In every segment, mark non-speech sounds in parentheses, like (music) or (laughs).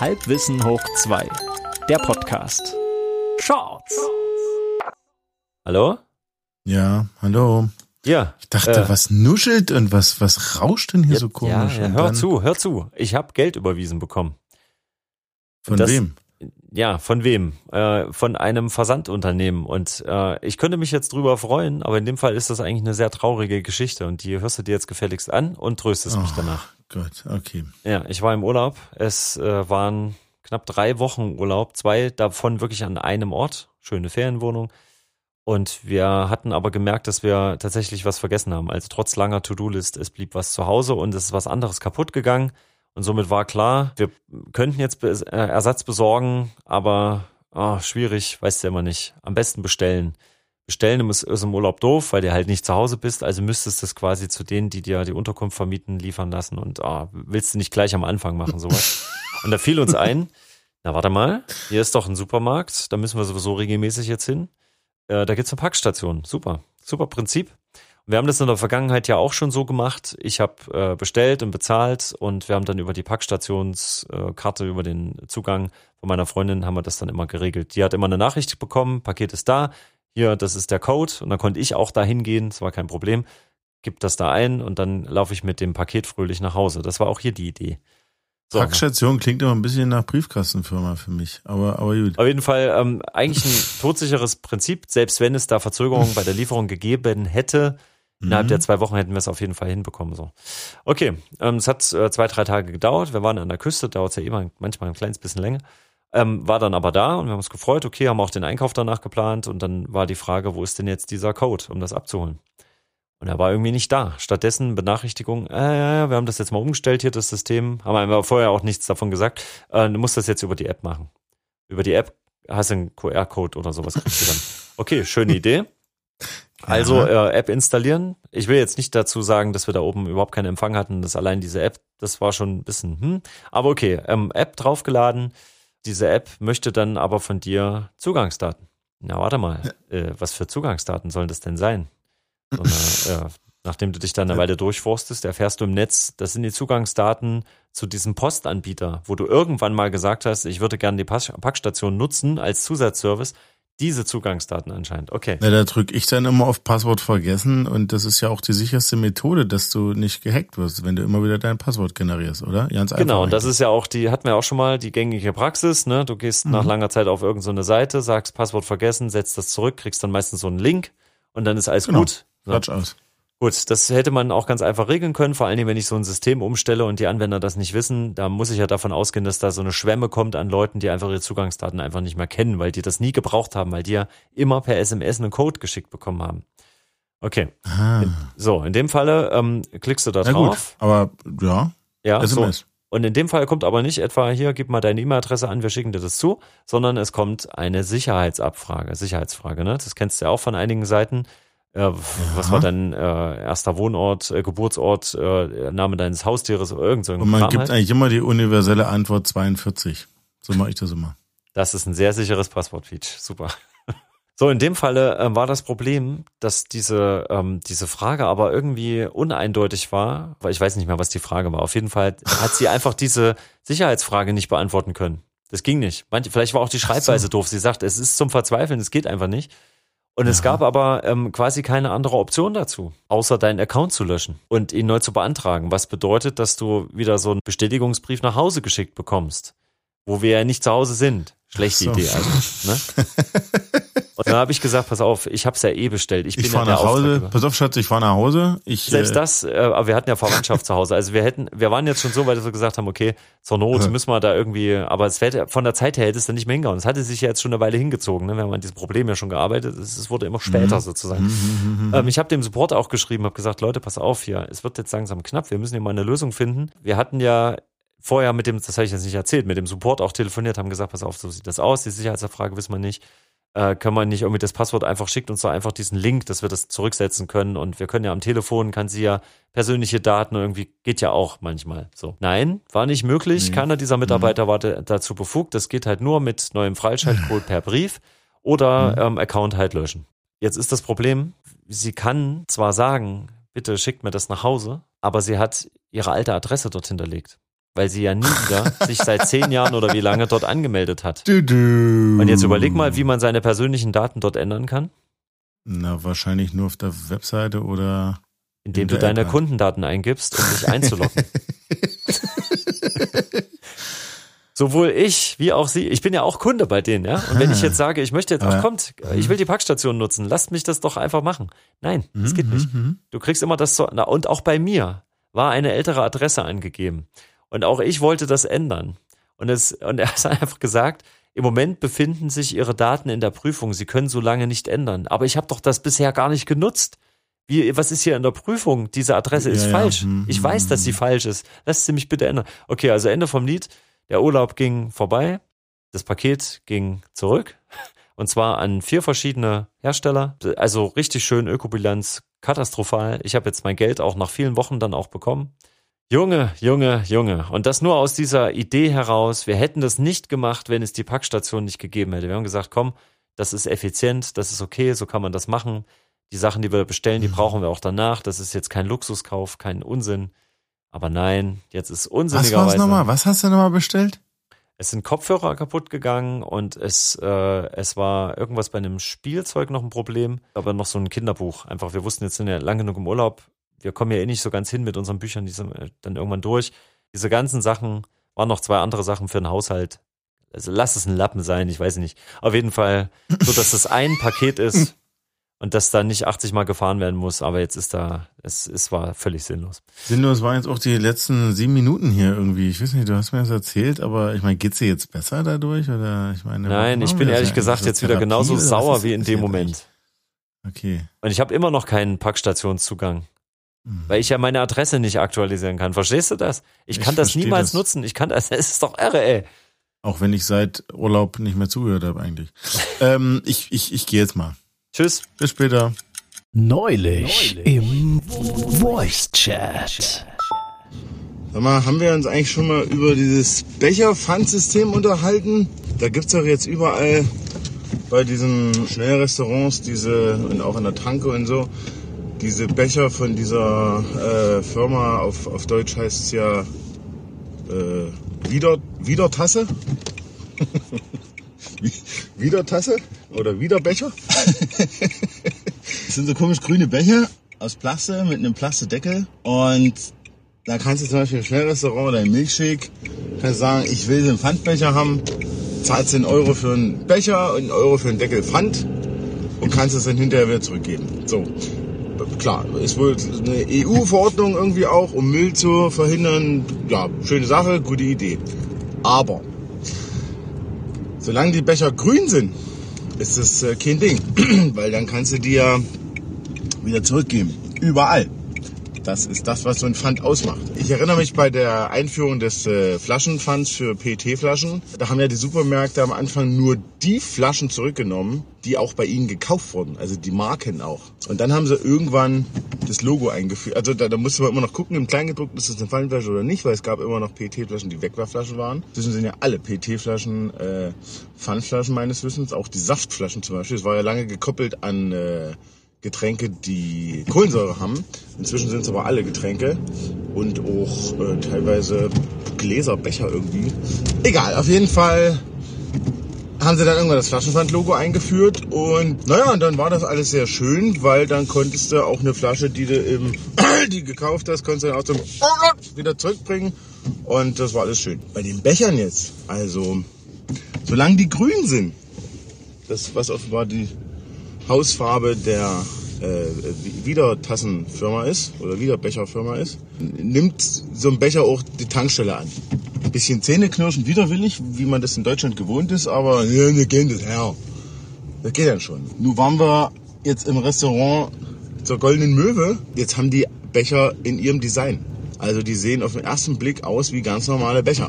Halbwissen hoch 2, der Podcast. Shorts. Hallo? Ja, hallo. Ja. Ich dachte, äh, was nuschelt und was, was rauscht denn hier so Ja, komisch? ja, Und hör zu, hör zu. Ich habe Geld überwiesen bekommen. Von das- wem? Ja, von wem? Äh, von einem Versandunternehmen. Und äh, ich könnte mich jetzt drüber freuen, aber in dem Fall ist das eigentlich eine sehr traurige Geschichte und die hörst du dir jetzt gefälligst an und tröstest mich Oh. danach. Gott, okay. Ja, ich war im Urlaub. Es äh, waren knapp drei Wochen Urlaub, zwei davon wirklich an einem Ort. Schöne Ferienwohnung. Und wir hatten aber gemerkt, dass wir tatsächlich was vergessen haben. Also trotz langer To-Do-List, es blieb was zu Hause und es ist was anderes kaputt gegangen. Und somit war klar, wir könnten jetzt äh, Ersatz besorgen, aber ah, schwierig, weißt du ja immer nicht. Am besten bestellen. Bestellen ist, ist im Urlaub doof, weil du halt nicht zu Hause bist. Also müsstest du es quasi zu denen, die dir die Unterkunft vermieten, liefern lassen. Und ah, willst du nicht gleich am Anfang machen, sowas. (laughs) und da fiel uns ein, na warte mal, hier ist doch ein Supermarkt, da müssen wir sowieso regelmäßig jetzt hin. Äh, da gibt's eine Packstation. Super, super Prinzip. Wir haben das in der Vergangenheit ja auch schon so gemacht. Ich habe äh, bestellt und bezahlt und wir haben dann über die Packstationskarte, über den Zugang von meiner Freundin, haben wir das dann immer geregelt. Die hat immer eine Nachricht bekommen, Paket ist da, hier, das ist der Code und dann konnte ich auch da hingehen, das war kein Problem. Gib das da ein und dann laufe ich mit dem Paket fröhlich nach Hause. Das war auch hier die Idee. So, Packstation klingt immer ein bisschen nach Briefkastenfirma für mich, aber, aber gut. Auf jeden Fall ähm, eigentlich ein todsicheres Prinzip, selbst wenn es da Verzögerungen bei der Lieferung gegeben hätte. Innerhalb Mhm. der zwei Wochen hätten wir es auf jeden Fall hinbekommen. So. Okay, ähm, es hat äh, zwei, drei Tage gedauert. Wir waren an der Küste, dauert es ja immer manchmal ein kleines bisschen länger. Ähm, war dann aber da und wir haben uns gefreut. Okay, haben auch den Einkauf danach geplant und dann war die Frage, wo ist denn jetzt dieser Code, um das abzuholen? Und er war irgendwie nicht da. Stattdessen Benachrichtigung, äh, ja, ja, wir haben das jetzt mal umgestellt hier, das System. Haben wir vorher auch nichts davon gesagt. Äh, du musst das jetzt über die App machen. Über die App hast du einen QR-Code oder sowas. Okay, schöne (laughs) Idee. Also äh, App installieren. Ich will jetzt nicht dazu sagen, dass wir da oben überhaupt keinen Empfang hatten. Das allein diese App, das war schon ein bisschen, hm. Aber okay, ähm, App draufgeladen. Diese App möchte dann aber von dir Zugangsdaten. Na, warte mal. Äh, was für Zugangsdaten sollen das denn sein? So eine, äh, nachdem du dich dann eine Weile durchforstest, erfährst du im Netz, das sind die Zugangsdaten zu diesem Postanbieter, wo du irgendwann mal gesagt hast, ich würde gerne die Packstation nutzen als Zusatzservice. Diese Zugangsdaten anscheinend. Okay. Na, da drücke ich dann immer auf Passwort vergessen und das ist ja auch die sicherste Methode, dass du nicht gehackt wirst, wenn du immer wieder dein Passwort generierst, oder? Ganz einfach. Genau, und das ist ja auch die, hatten wir auch schon mal, die gängige Praxis, ne? Du gehst nach langer Zeit auf irgendeine so eine Seite, sagst Passwort vergessen, setzt das zurück, kriegst dann meistens so einen Link und dann ist alles Genau. gut. Quatsch aus. Gut, das hätte man auch ganz einfach regeln können, vor allen Dingen, wenn ich so ein System umstelle und die Anwender das nicht wissen, da muss ich ja davon ausgehen, dass da so eine Schwemme kommt an Leuten, die einfach ihre Zugangsdaten einfach nicht mehr kennen, weil die das nie gebraucht haben, weil die ja immer per SMS einen Code geschickt bekommen haben. Okay, Ah. so, in dem Falle ähm, klickst du da Na gut, drauf. aber ja, Ja, so. SMS. Und in dem Fall kommt aber nicht etwa hier, gib mal deine E-Mail-Adresse an, wir schicken dir das zu, sondern es kommt eine Sicherheitsabfrage, Sicherheitsfrage, ne? Das kennst du ja auch von einigen Seiten. Äh, Was war dein äh, erster Wohnort, äh, Geburtsort, äh, Name deines Haustieres oder irgend so Und man Kram gibt halt. eigentlich immer die universelle Antwort 42. So mache ich das immer. Das ist ein sehr sicheres Passwort, Peach. Super. (laughs) So, in dem Falle äh, war das Problem, dass diese, ähm, diese Frage aber irgendwie uneindeutig war, weil ich weiß nicht mehr, was die Frage war. Auf jeden Fall hat sie (laughs) einfach diese Sicherheitsfrage nicht beantworten können. Das ging nicht. Manche, vielleicht war auch die Schreibweise doof. Sie sagt, es ist zum Verzweifeln, es geht einfach nicht. Und es Ja. gab aber ähm, quasi keine andere Option dazu, außer deinen Account zu löschen und ihn neu zu beantragen. Was bedeutet, dass du wieder so einen Bestätigungsbrief nach Hause geschickt bekommst, wo wir ja nicht zu Hause sind. Schlechte so. Idee also. Ne? (laughs) Und dann habe ich gesagt, pass auf, ich habe es ja eh bestellt. Ich, Ich fahre nach Hause. Auftraggeber. Pass auf, Schatz, ich fahre nach Hause. Ich, Selbst äh, das, äh, aber wir hatten ja Verwandtschaft (laughs) zu Hause. Also wir hätten, wir waren jetzt schon so weit, dass wir gesagt haben, okay, zur Not müssen wir da irgendwie, aber es hätte, von der Zeit her hätte es dann nicht mehr hingehauen. Es hatte sich ja jetzt schon eine Weile hingezogen, ne? Wir haben an diesem Problem ja schon gearbeitet. Es, es wurde immer später sozusagen. Mhm. Ähm, ich habe dem Support auch geschrieben, habe gesagt, Leute, pass auf hier, es wird jetzt langsam knapp, wir müssen hier mal eine Lösung finden. Wir hatten ja vorher mit dem, das habe ich jetzt nicht erzählt, mit dem Support auch telefoniert, haben gesagt, pass auf, so sieht das aus, die Sicherheitsabfrage wissen wir nicht. Äh, können wir nicht irgendwie das Passwort einfach schickt uns doch einfach diesen Link, dass wir das zurücksetzen können und wir können ja am Telefon, kann sie ja persönliche Daten irgendwie, geht ja auch manchmal so. Nein, war nicht möglich, Nee. keiner dieser Mitarbeiter war da- dazu befugt, das geht halt nur mit neuem Freischaltcode (laughs) per Brief oder ähm, Account halt löschen. Jetzt ist das Problem, sie kann zwar sagen, bitte schickt mir das nach Hause, aber sie hat ihre alte Adresse dort hinterlegt. Weil sie ja nie wieder (laughs) sich seit zehn Jahren oder wie lange dort angemeldet hat. Du, du. Und jetzt überleg mal, wie man seine persönlichen Daten dort ändern kann, Na, wahrscheinlich nur auf der Webseite oder. indem In du deine App, ja. Kundendaten eingibst, um dich einzuloggen. (laughs) Sowohl ich wie auch sie. Ich bin ja auch Kunde bei denen, ja. Und wenn ich jetzt sage, ich möchte jetzt, ach kommt, ich will die Packstation nutzen, lasst mich das doch einfach machen. Nein, das geht nicht. Mhm. Du kriegst immer das so, na, und auch bei mir war eine ältere Adresse angegeben. Und auch ich wollte das ändern. Und es, und er (laughs) hat einfach gesagt, im Moment befinden sich Ihre Daten in der Prüfung. Sie können so lange nicht ändern. Aber ich habe doch das bisher gar nicht genutzt. Wie, was ist hier in der Prüfung? Diese Adresse ist Ja, ja. falsch. Hm, Ich hm, weiß, dass sie hm. falsch ist. Lasst sie mich bitte ändern. Okay, also Ende vom Lied. Der Urlaub ging vorbei. Das Paket ging zurück. Und zwar an vier verschiedene Hersteller. Also richtig schön Ökobilanz, katastrophal. Ich habe jetzt mein Geld auch nach vielen Wochen dann auch bekommen. Junge, Junge, Junge. Und das nur aus dieser Idee heraus. Wir hätten das nicht gemacht, wenn es die Packstation nicht gegeben hätte. Wir haben gesagt, komm, das ist effizient, das ist okay, so kann man das machen. Die Sachen, die wir bestellen, die brauchen wir auch danach. Das ist jetzt kein Luxuskauf, kein Unsinn. Aber nein, jetzt ist Was war's unsinnigerweise. nochmal? Was hast du nochmal bestellt? Es sind Kopfhörer kaputt gegangen und es, äh, es war irgendwas bei einem Spielzeug noch ein Problem, aber noch so ein Kinderbuch. Einfach, wir wussten jetzt sind ja lang genug im Urlaub. Wir kommen ja eh nicht so ganz hin mit unseren Büchern, die sind äh, dann irgendwann durch. Diese ganzen Sachen waren noch zwei andere Sachen für den Haushalt. Also lass es ein Lappen sein, ich weiß nicht. Auf jeden Fall, so dass es ein (laughs) Paket ist und dass da nicht 80 Mal gefahren werden muss. Aber jetzt ist da, es, es war völlig sinnlos. Sinnlos waren jetzt auch die letzten sieben Minuten hier irgendwie. Ich weiß nicht, du hast mir das erzählt, aber ich meine, geht's dir jetzt besser dadurch? Oder ich meine, Nein, ich bin das ehrlich gesagt das jetzt wieder Therapie genauso sauer wie in das dem Moment. Okay. Und ich habe immer noch keinen Packstationszugang. Hm. Weil ich ja meine Adresse nicht aktualisieren kann. Verstehst du das? Ich kann Ich das versteh niemals das. nutzen. Ich kann das, (laughs) es ist doch irre, ey. Auch wenn ich seit Urlaub nicht mehr zugehört habe eigentlich. (laughs) ähm, ich ich, ich gehe jetzt mal. Tschüss. Bis später. Neulich im Voice Chat. Sag mal, haben wir uns eigentlich schon mal über dieses Becher-Pfandsystem unterhalten? Da gibt's doch jetzt überall bei diesen Schnellrestaurants diese und auch in der Tanke und so diese Becher von dieser äh, Firma auf, auf Deutsch heißt es ja äh, Wieder, Wiedertasse. (laughs) Wie- Wiedertasse oder Wiederbecher. (laughs) Das sind so komisch grüne Becher aus Plaste mit einem Plastedeckel und da kannst du zum Beispiel im Schnellrestaurant oder im Milkshake kannst sagen, ich will den Pfandbecher haben, zahlst 10 Euro für einen Becher und einen Euro für einen Deckel Pfand und kannst es dann hinterher wieder zurückgeben. So. Klar, ist wohl eine EU-Verordnung irgendwie auch, um Müll zu verhindern. Ja, schöne Sache, gute Idee. Aber solange die Becher grün sind, ist das äh, kein Ding. (clears throat) Weil dann kannst du die ja wieder zurückgeben. Überall. Das ist das, was so ein Pfand ausmacht. Ich erinnere mich bei der Einführung des äh, Flaschenpfands für PET-Flaschen. Da haben ja die Supermärkte am Anfang nur die Flaschen zurückgenommen, die auch bei ihnen gekauft wurden. Also die Marken auch. Und dann haben sie irgendwann das Logo eingeführt. Also da, da musste man immer noch gucken im Kleingedruckten, ist das eine Pfandflasche oder nicht, weil es gab immer noch PET-Flaschen, die Wegwerfflaschen waren. Zwischen sind ja alle PET-Flaschen äh, Pfandflaschen meines Wissens, auch die Saftflaschen zum Beispiel. Es war ja lange gekoppelt an... Äh, Getränke, die Kohlensäure haben. Inzwischen sind es aber alle Getränke und auch äh, teilweise Gläser, Becher irgendwie. Egal, auf jeden Fall haben sie dann irgendwann das Flaschenpfand-Logo eingeführt und naja, und dann war das alles sehr schön, weil dann konntest du auch eine Flasche, die du im (clears throat) die gekauft hast, konntest du dann aus dem (clears throat) wieder zurückbringen und das war alles schön. Bei den Bechern jetzt, also solange die grün sind, das was offenbar die Hausfarbe der äh, Wiedertassenfirma ist oder Wiederbecherfirma ist, nimmt so ein Becher auch die Tankstelle an. Ein bisschen Zähneknirschen widerwillig, wie man das in Deutschland gewohnt ist, aber ja, wir kennen das her. Das geht dann schon. Nun waren wir jetzt im Restaurant zur Goldenen Möwe. Jetzt haben die Becher in ihrem Design. Also die sehen auf den ersten Blick aus wie ganz normale Becher.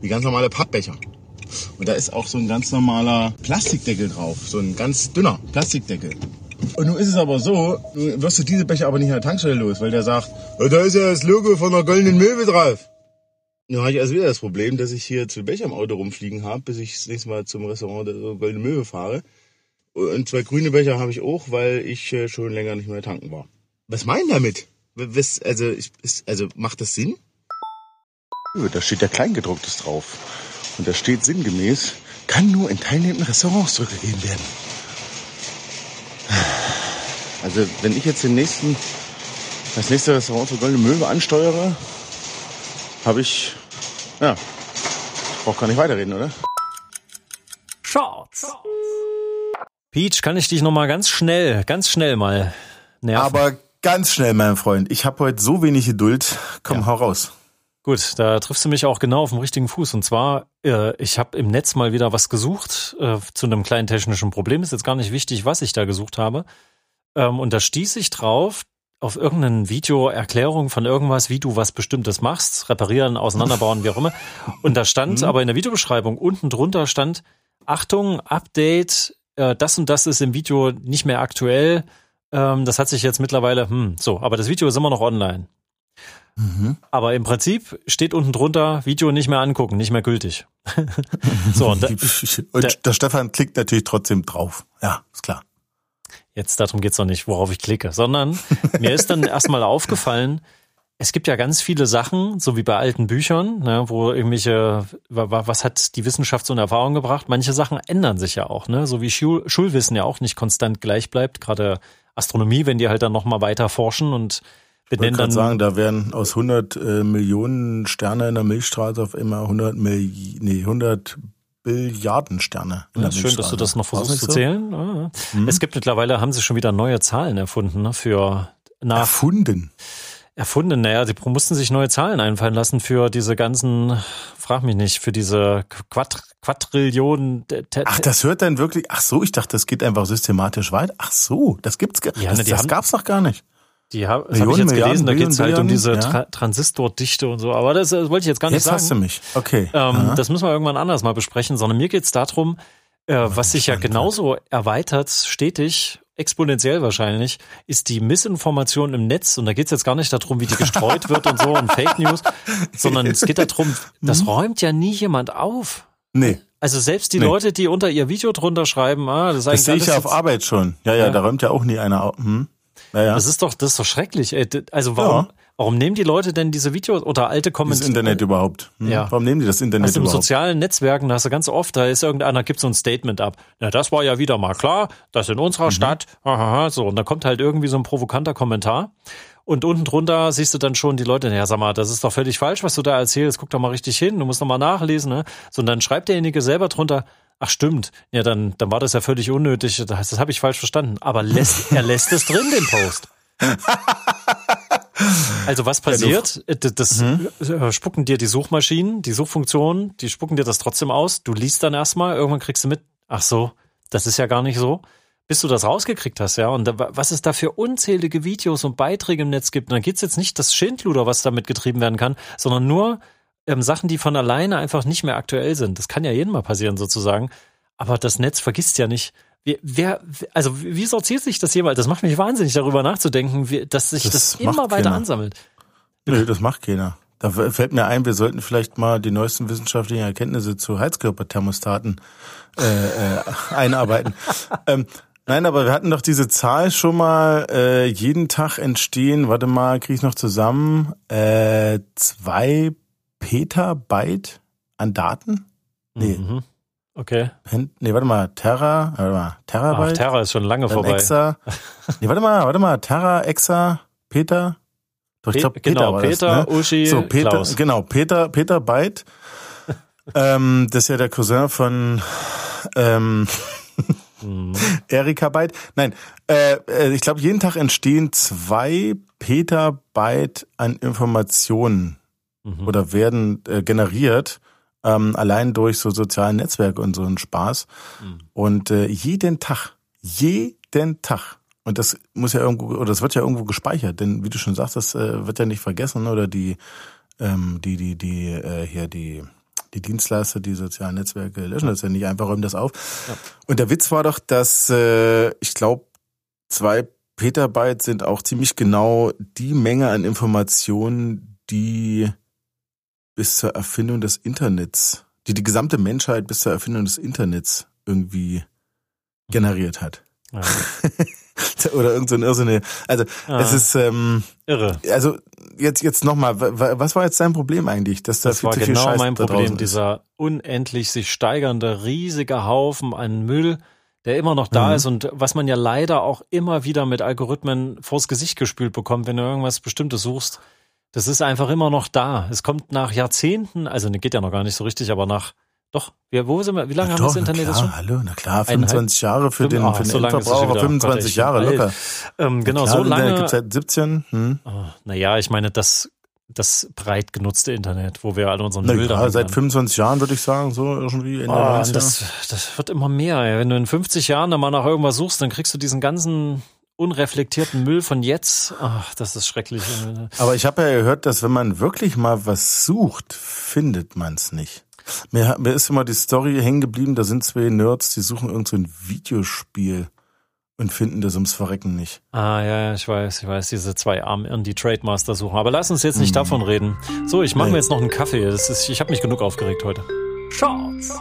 Wie ganz normale Pappbecher. Und da ist auch so ein ganz normaler Plastikdeckel drauf. So ein ganz dünner Plastikdeckel. Und nun ist es aber so, nun wirst du diese Becher aber nicht an der Tankstelle los, weil der sagt, "Ja, da ist ja das Logo von der goldenen Möwe drauf. Nun habe ich also wieder das Problem, dass ich hier zwei Becher im Auto rumfliegen habe, bis ich das nächste Mal zum Restaurant der Goldene Möwe fahre. Und zwei grüne Becher habe ich auch, weil ich äh, schon länger nicht mehr tanken war. Was meinen damit? Was, also, also macht das Sinn? Da steht der Kleingedrucktes drauf. Und da steht sinngemäß, kann nur in teilnehmenden Restaurants zurückgegeben werden. Also wenn ich jetzt den nächsten, das nächste Restaurant zur Goldene Möwe ansteuere, habe ich, ja, ich brauche gar nicht weiterreden, oder? Shorts. Peach, kann ich dich noch mal ganz schnell, ganz schnell mal nerven? Aber ganz schnell, mein Freund. Ich habe heute so wenig Geduld. Komm, Ja. hau raus. Gut, da triffst du mich auch genau auf dem richtigen Fuß. Und zwar, äh, ich habe im Netz mal wieder was gesucht äh, zu einem kleinen technischen Problem. Ist jetzt gar nicht wichtig, was ich da gesucht habe. Ähm, und da stieß ich drauf auf irgendein Video Erklärung von irgendwas, wie du was Bestimmtes machst, reparieren, auseinanderbauen, wie auch immer. Und da stand aber in der Videobeschreibung unten drunter stand, Achtung, Update, äh, das und das ist im Video nicht mehr aktuell. Ähm, das hat sich jetzt mittlerweile, hm, so, aber das Video ist immer noch online. Aber im Prinzip steht unten drunter, Video nicht mehr angucken, nicht mehr gültig. (laughs) so, und da, Und der- der Stefan klickt natürlich trotzdem drauf. Ja, ist klar. jetzt darum geht's noch nicht, worauf ich klicke, sondern mir ist dann erstmal aufgefallen, es gibt ja ganz viele Sachen, so wie bei alten Büchern, ne, wo irgendwelche, wa- wa- was hat die Wissenschaft so in Erfahrung gebracht? Manche Sachen ändern sich ja auch, ne? So wie Schul Schulwissen ja auch nicht konstant gleich bleibt, gerade Astronomie, wenn die halt dann nochmal weiter forschen und benennen gerade dann sagen, da werden aus 100 äh, Millionen Sterne in der Milchstraße auf immer 100 Milli nee, 100 Billiarden Sterne. In Ja, schön, dass du das noch versuchst zu nicht zählen. Ah, ja. Es gibt mittlerweile, haben sie schon wieder neue Zahlen erfunden ne, für so? nach Erfunden. erfunden. Naja, sie mussten sich neue Zahlen einfallen lassen für diese ganzen, frag mich nicht, für diese Quadr Quadrillionen. Ach, das hört dann wirklich. Ach so, ich dachte, das geht einfach systematisch weiter. Ach so, das gibt's gar Ja, das, ne, die das haben- gab's noch gar nicht. Die ha- das habe ich Millionen, jetzt gelesen, da Milliarden, geht's halt um diese ja. Tra Transistordichte und so. Aber das, äh, wollte ich jetzt gar nicht Jetzt sagen. hast du mich. Okay. Ähm, das müssen wir irgendwann anders mal besprechen, sondern mir geht's darum, äh, was sich ja genauso erweitert, stetig, exponentiell wahrscheinlich, ist die Missinformation im Netz. Und da geht's jetzt gar nicht darum, wie die gestreut wird und so und Fake News, (laughs) sondern es geht darum, das Mhm. räumt ja nie jemand auf. nee, Also selbst die Nee. Leute, die unter ihr Video drunter schreiben, ah, das das sehe ich ja auf jetzt- Arbeit schon. Ja, ja, Ja. da räumt ja auch nie einer auf. Hm. Naja, Das ist doch, das ist doch schrecklich. Ey. D- Also warum, Ja. warum nehmen die Leute denn diese Videos oder alte das Kommentare? Internet überhaupt. Hm. Ja. Warum nehmen die das Internet Also im überhaupt? sozialen Netzwerken, da hast du ganz oft, da ist irgendeiner, gibt so ein Statement ab. Ja, das war ja wieder mal klar, das in unserer Stadt, hahaha, so. Und da kommt halt irgendwie so ein provokanter Kommentar. Und unten drunter siehst du dann schon die Leute, ja, sag mal, das ist doch völlig falsch, was du da erzählst, guck doch mal richtig hin, du musst doch mal nachlesen, ne? So, und dann schreibt derjenige selber drunter, ach stimmt, ja, dann, dann war das ja völlig unnötig, das, das habe ich falsch verstanden. Aber lässt, er lässt es drin, den Post. Also was (laughs) passiert? Äh, Das, das äh, spucken dir die Suchmaschinen, die Suchfunktionen, die spucken dir das trotzdem aus. Du liest dann erstmal, irgendwann kriegst du mit, ach so, das ist ja gar nicht so. Bis du das rausgekriegt hast, ja. Und da, was es da für unzählige Videos und Beiträge im Netz gibt. Und dann geht's jetzt nicht das Schindluder, was damit getrieben werden kann, sondern nur ähm, Sachen, die von alleine einfach nicht mehr aktuell sind. Das kann ja jedem mal passieren, sozusagen. Aber das Netz vergisst ja nicht. Wer, wer, also wie sortiert sich das jemals? Das macht mich wahnsinnig, darüber nachzudenken, wie, dass sich das, Das immer weiter keiner. ansammelt. Nö, das macht keiner. Da fällt mir ein, wir sollten vielleicht mal die neuesten wissenschaftlichen Erkenntnisse zu Heizkörperthermostaten äh, äh, einarbeiten. (laughs) ähm, nein, aber wir hatten doch diese Zahl schon mal, äh, jeden Tag entstehen, warte mal, kriege ich noch zusammen, äh, zwei Petabyte an Daten? Nee, Mhm. Okay. Nee, warte mal, Terra, warte mal, Ach, Terabyte? Terra ist schon lange vorbei. Exa. (laughs) Nee, warte mal, warte mal, Terra, Exa, Peter? Doch, ich Pe- glaub, Peter genau, war Peter, das, ne? Uschi, so, Peter, Klaus. genau, Peter, Peter Byte. (laughs) ähm, das ist ja der Cousin von ähm, Mhm. (laughs) Erika Byte. Nein, äh, äh, ich glaube, jeden Tag entstehen zwei Petabyte an Informationen Mhm. oder werden äh, generiert, ähm, allein durch so soziale Netzwerke und so einen Spaß. Mhm. Und äh, jeden Tag, jeden Tag. Und das muss ja irgendwo, oder das wird ja irgendwo gespeichert, denn wie du schon sagst, das äh, wird ja nicht vergessen, oder die, ähm, die, die, die, äh, hier die, die Dienstleister, die sozialen Netzwerke löschen das ja nicht einfach, räumen das auf. Und der Witz war doch, dass äh, ich glaube, zwei Petabyte sind auch ziemlich genau die Menge an Informationen, die bis zur Erfindung des Internets, die die gesamte Menschheit bis zur Erfindung des Internets irgendwie generiert hat. Ja. (laughs) Oder irgend so ein Irrsinne. Also Ah. es ist, ähm, Irre. also jetzt jetzt nochmal, was war jetzt dein Problem eigentlich? Dass da Das viel war zu viel genau Scheiß mein Problem, dieser unendlich sich steigernde riesige Haufen an Müll, der immer noch da Mhm. ist und was man ja leider auch immer wieder mit Algorithmen vors Gesicht gespült bekommt, wenn du irgendwas Bestimmtes suchst. Das ist einfach immer noch da. Es kommt nach Jahrzehnten, also ne, geht ja noch gar nicht so richtig, aber nach, doch, wir, wo sind wir, wie lange Ja, haben wir das Internet klar, schon? hallo, na klar, Eineinhalb- 25 Jahre für den, Ah, für den so Endverbraucher, wieder. 25 Gott, ich Jahre locker. Ähm, genau, Klar, so lange. gibt's seit 17. Hm. Oh, naja, ich meine, das, das breit genutzte Internet, wo wir alle unseren Na Müll da seit 25 Jahren würde ich sagen, so irgendwie Ende Oh, 90er. das, das wird immer mehr. Wenn du in 50 Jahren dann mal nach irgendwas suchst, dann kriegst du diesen ganzen unreflektierten Müll von jetzt. Ach, das ist schrecklich. Aber ich habe ja gehört, dass wenn man wirklich mal was sucht, findet man es nicht. Mir, mir ist immer die Story hängen geblieben, da sind zwei Nerds, die suchen irgend so ein Videospiel und finden das ums Verrecken nicht. Ah, ja, ja, ich weiß, ich weiß, diese zwei Armen, die Trademaster suchen. Aber lass uns jetzt nicht Hm. davon reden. So, ich mache Nee. mir jetzt noch einen Kaffee. Das ist, ich habe mich genug aufgeregt heute. Schatz.